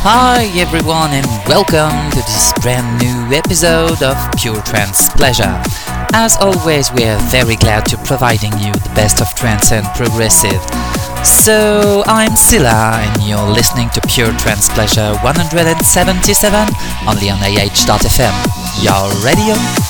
Hi everyone and welcome to this brand new episode of Pure Trance Pleasure. As always, we are very glad to providing you the best of trance and progressive. So, I'm Silla and you're listening to Pure Trance Pleasure 177 only on AH.fm, your radio.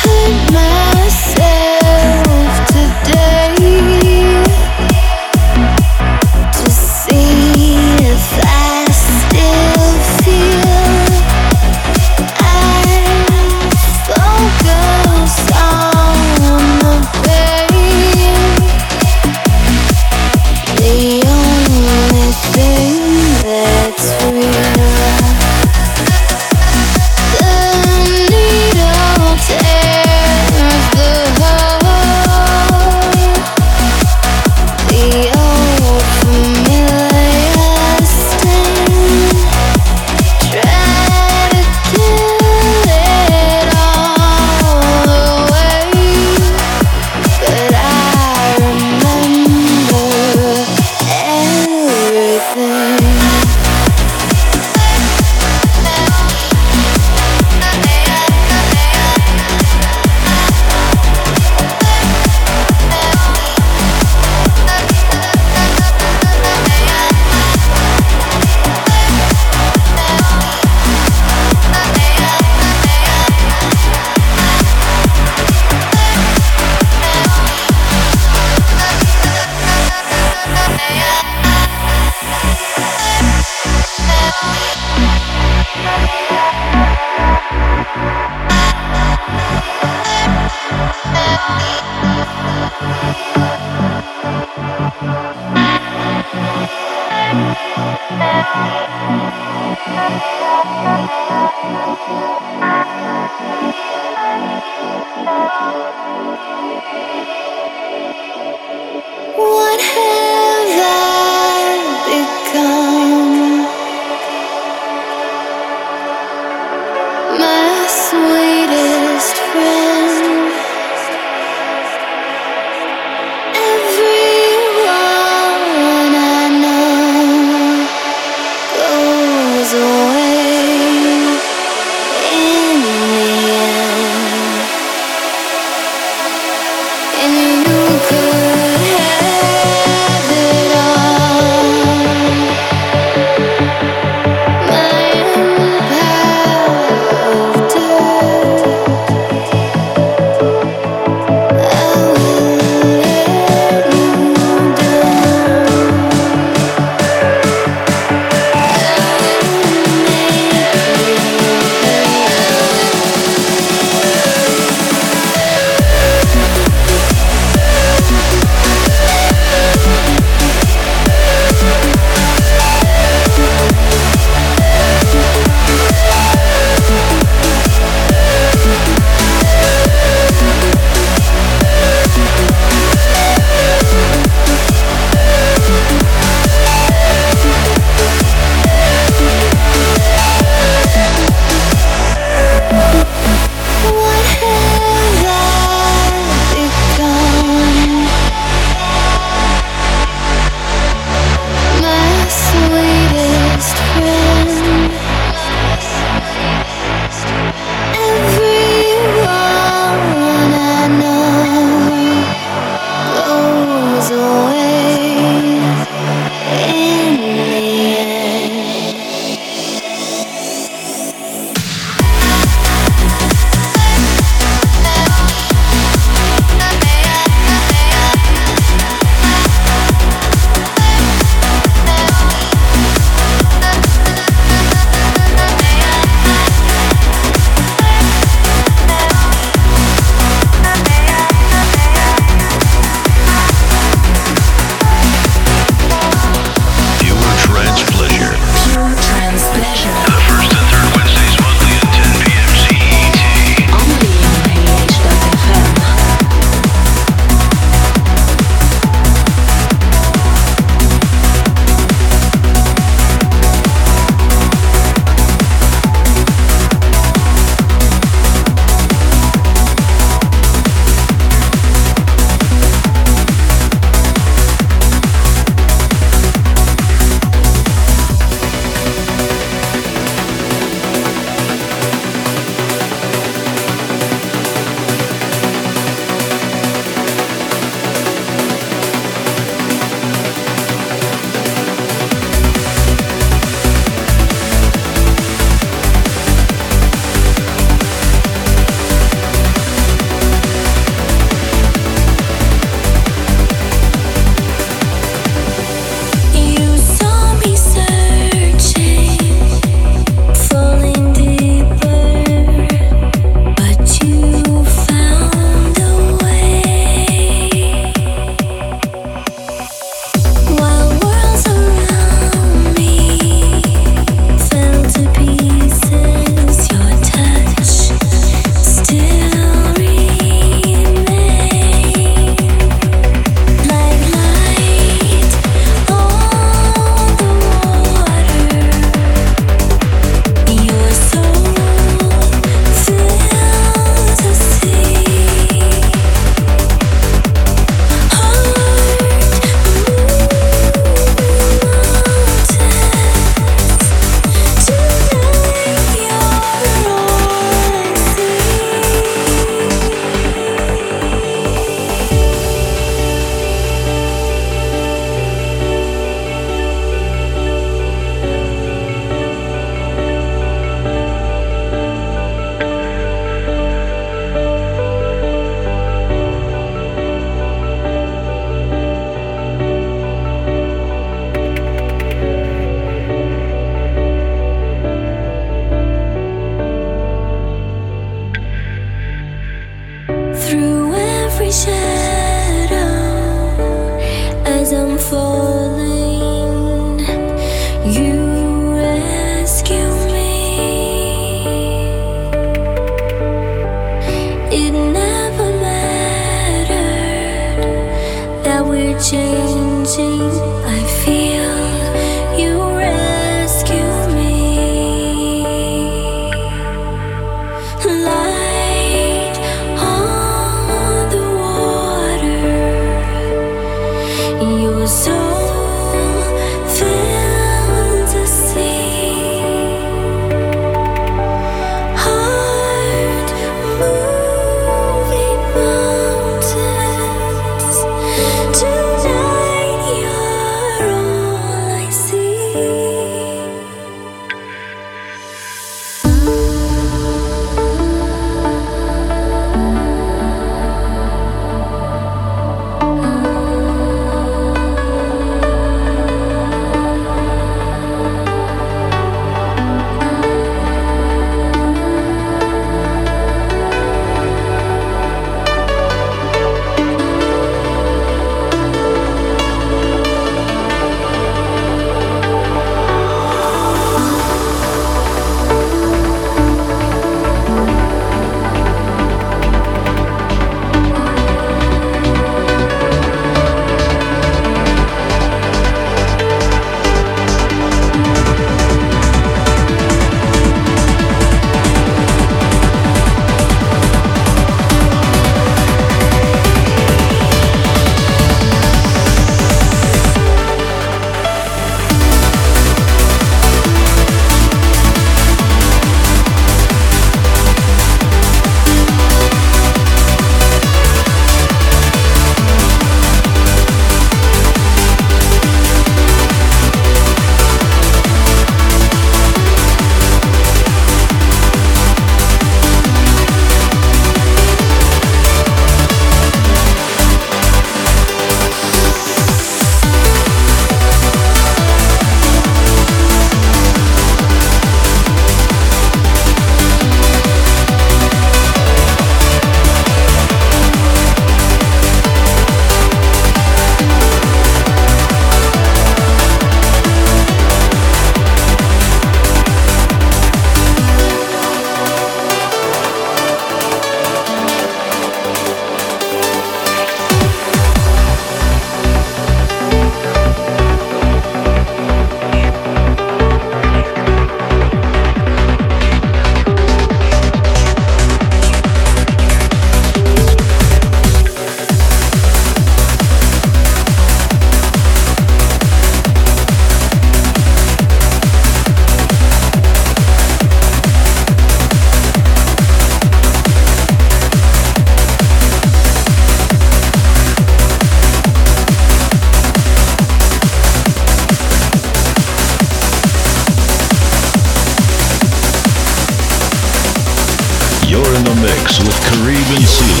mix with Caribbean Sea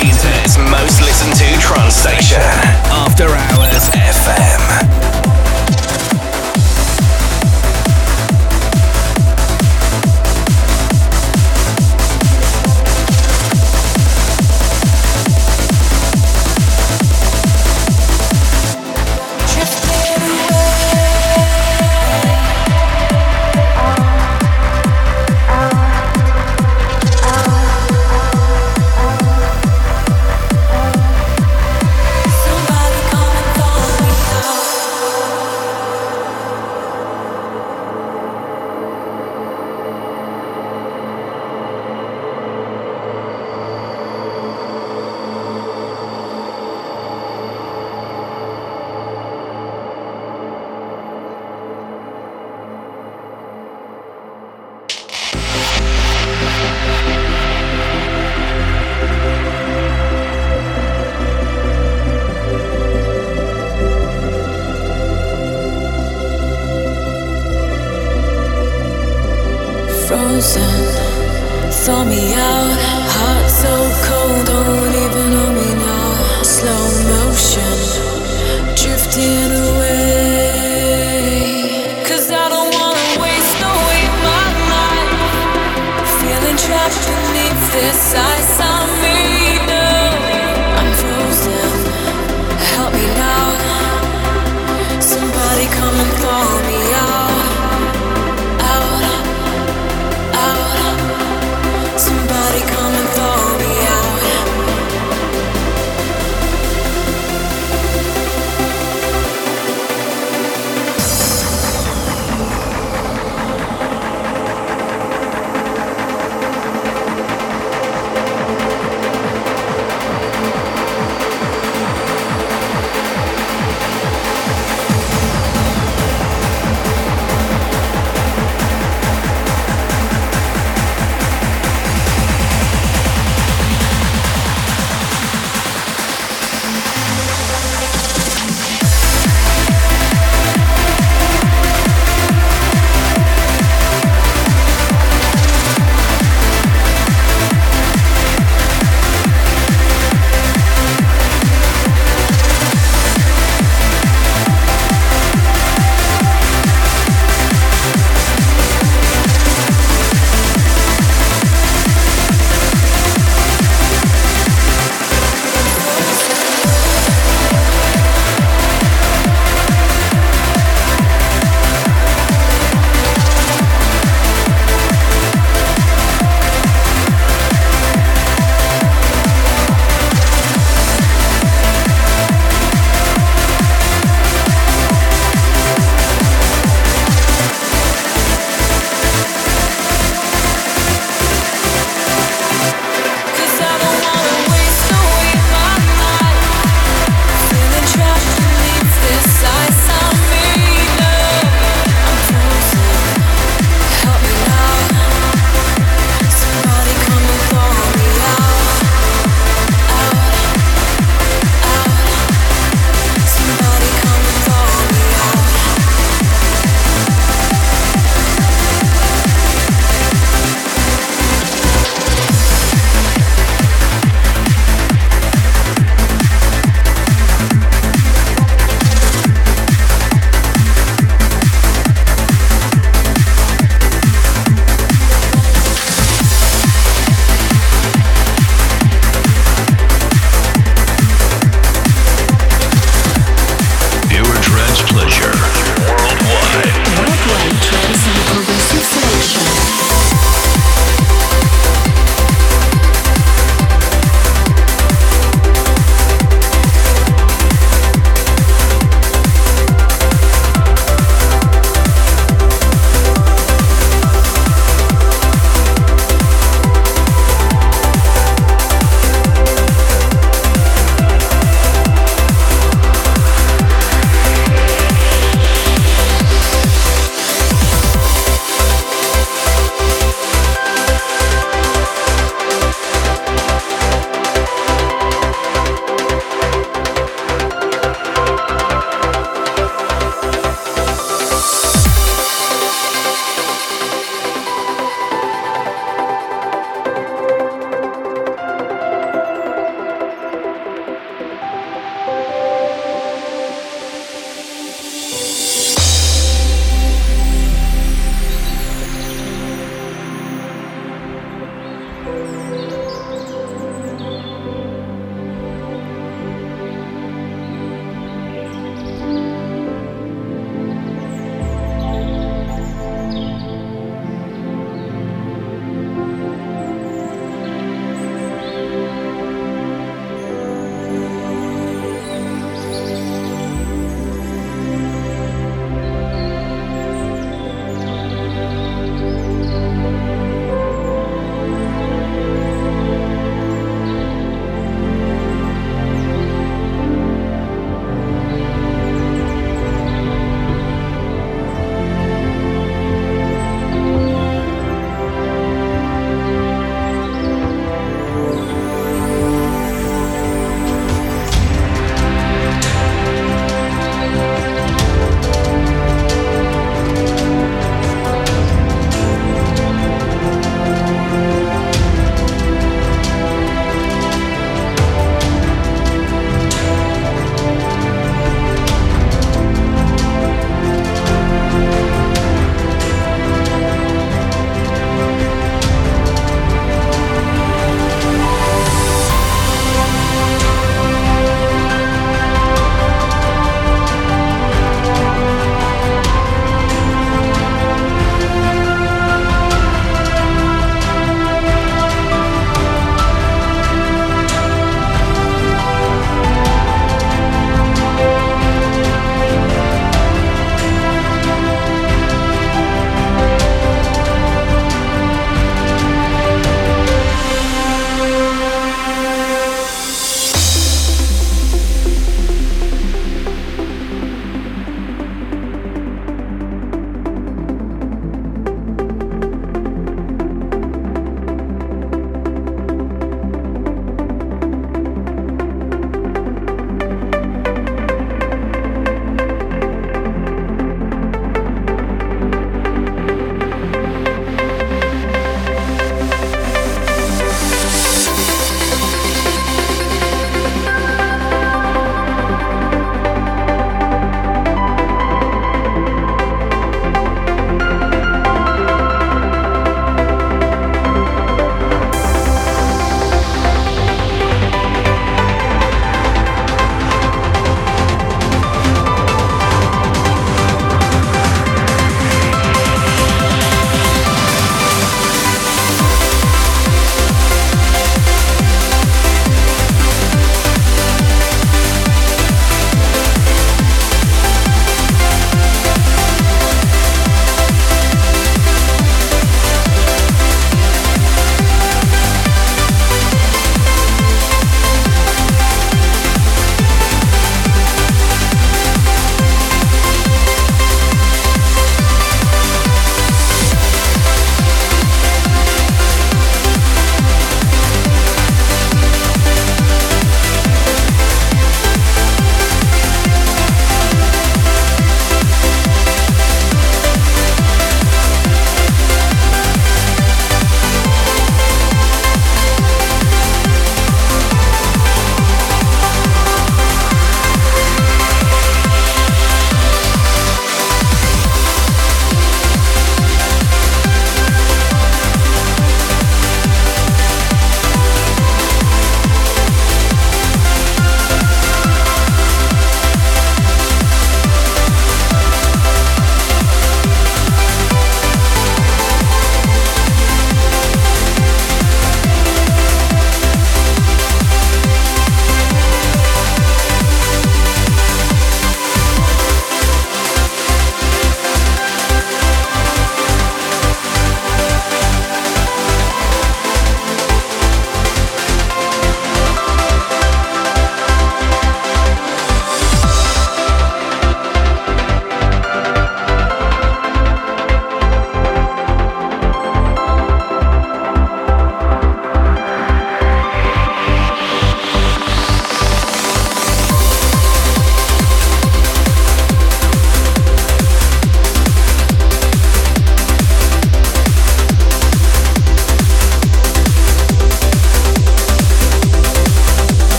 Music's most listened to trance station, After Hours FM.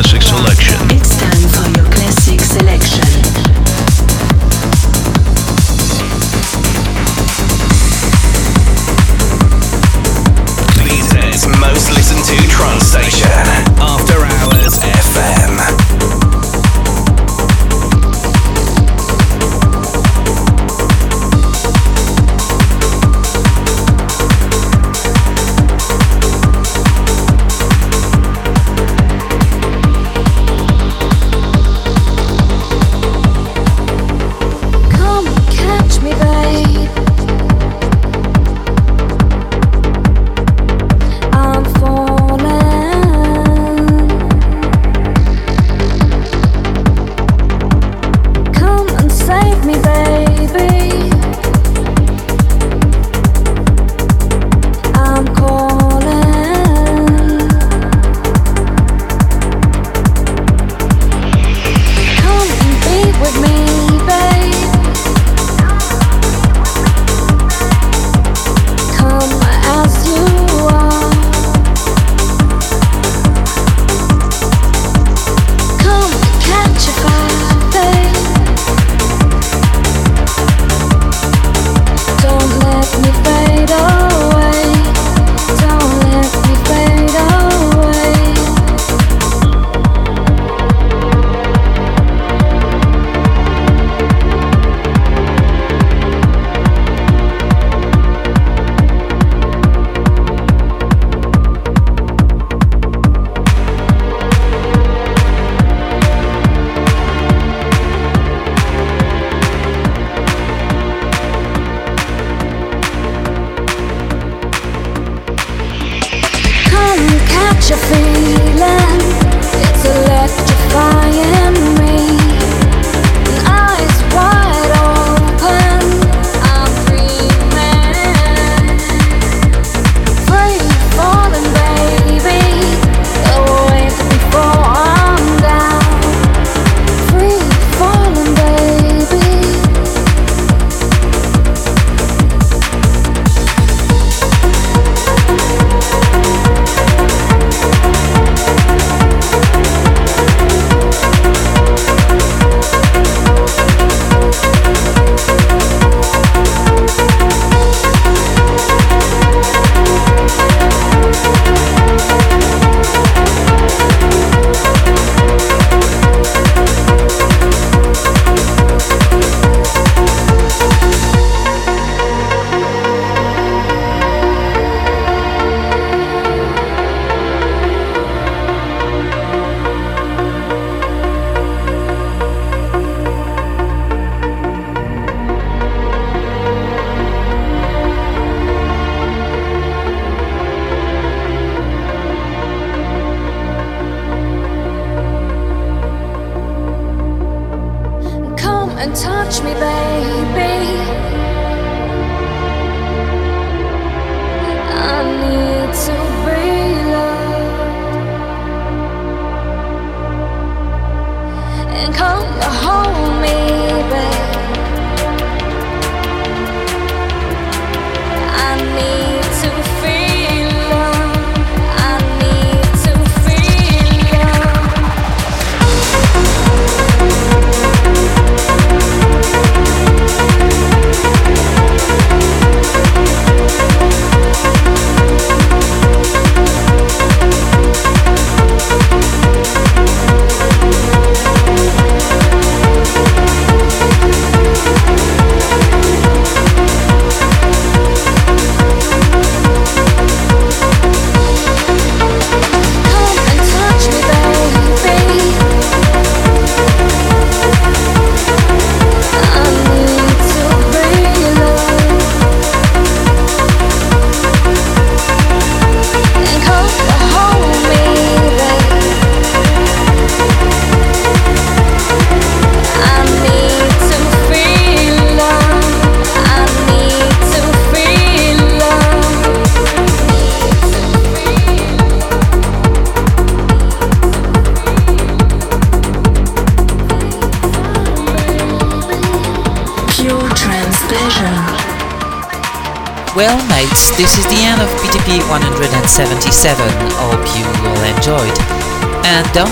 Classic selection.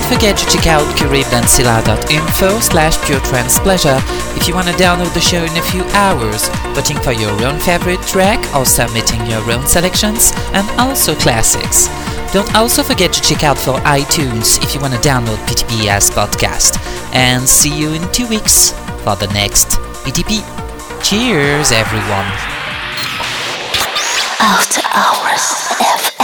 Forget to check out caribbeansilla.info slash puretrancepleasure if you want to download the show in a few hours, voting for your own favorite track or submitting your own selections, and also classics. Don't also forget to check out for iTunes if you want to download PTP as podcast. And see you in two weeks for the next PTP. Cheers, everyone! After Hours FM.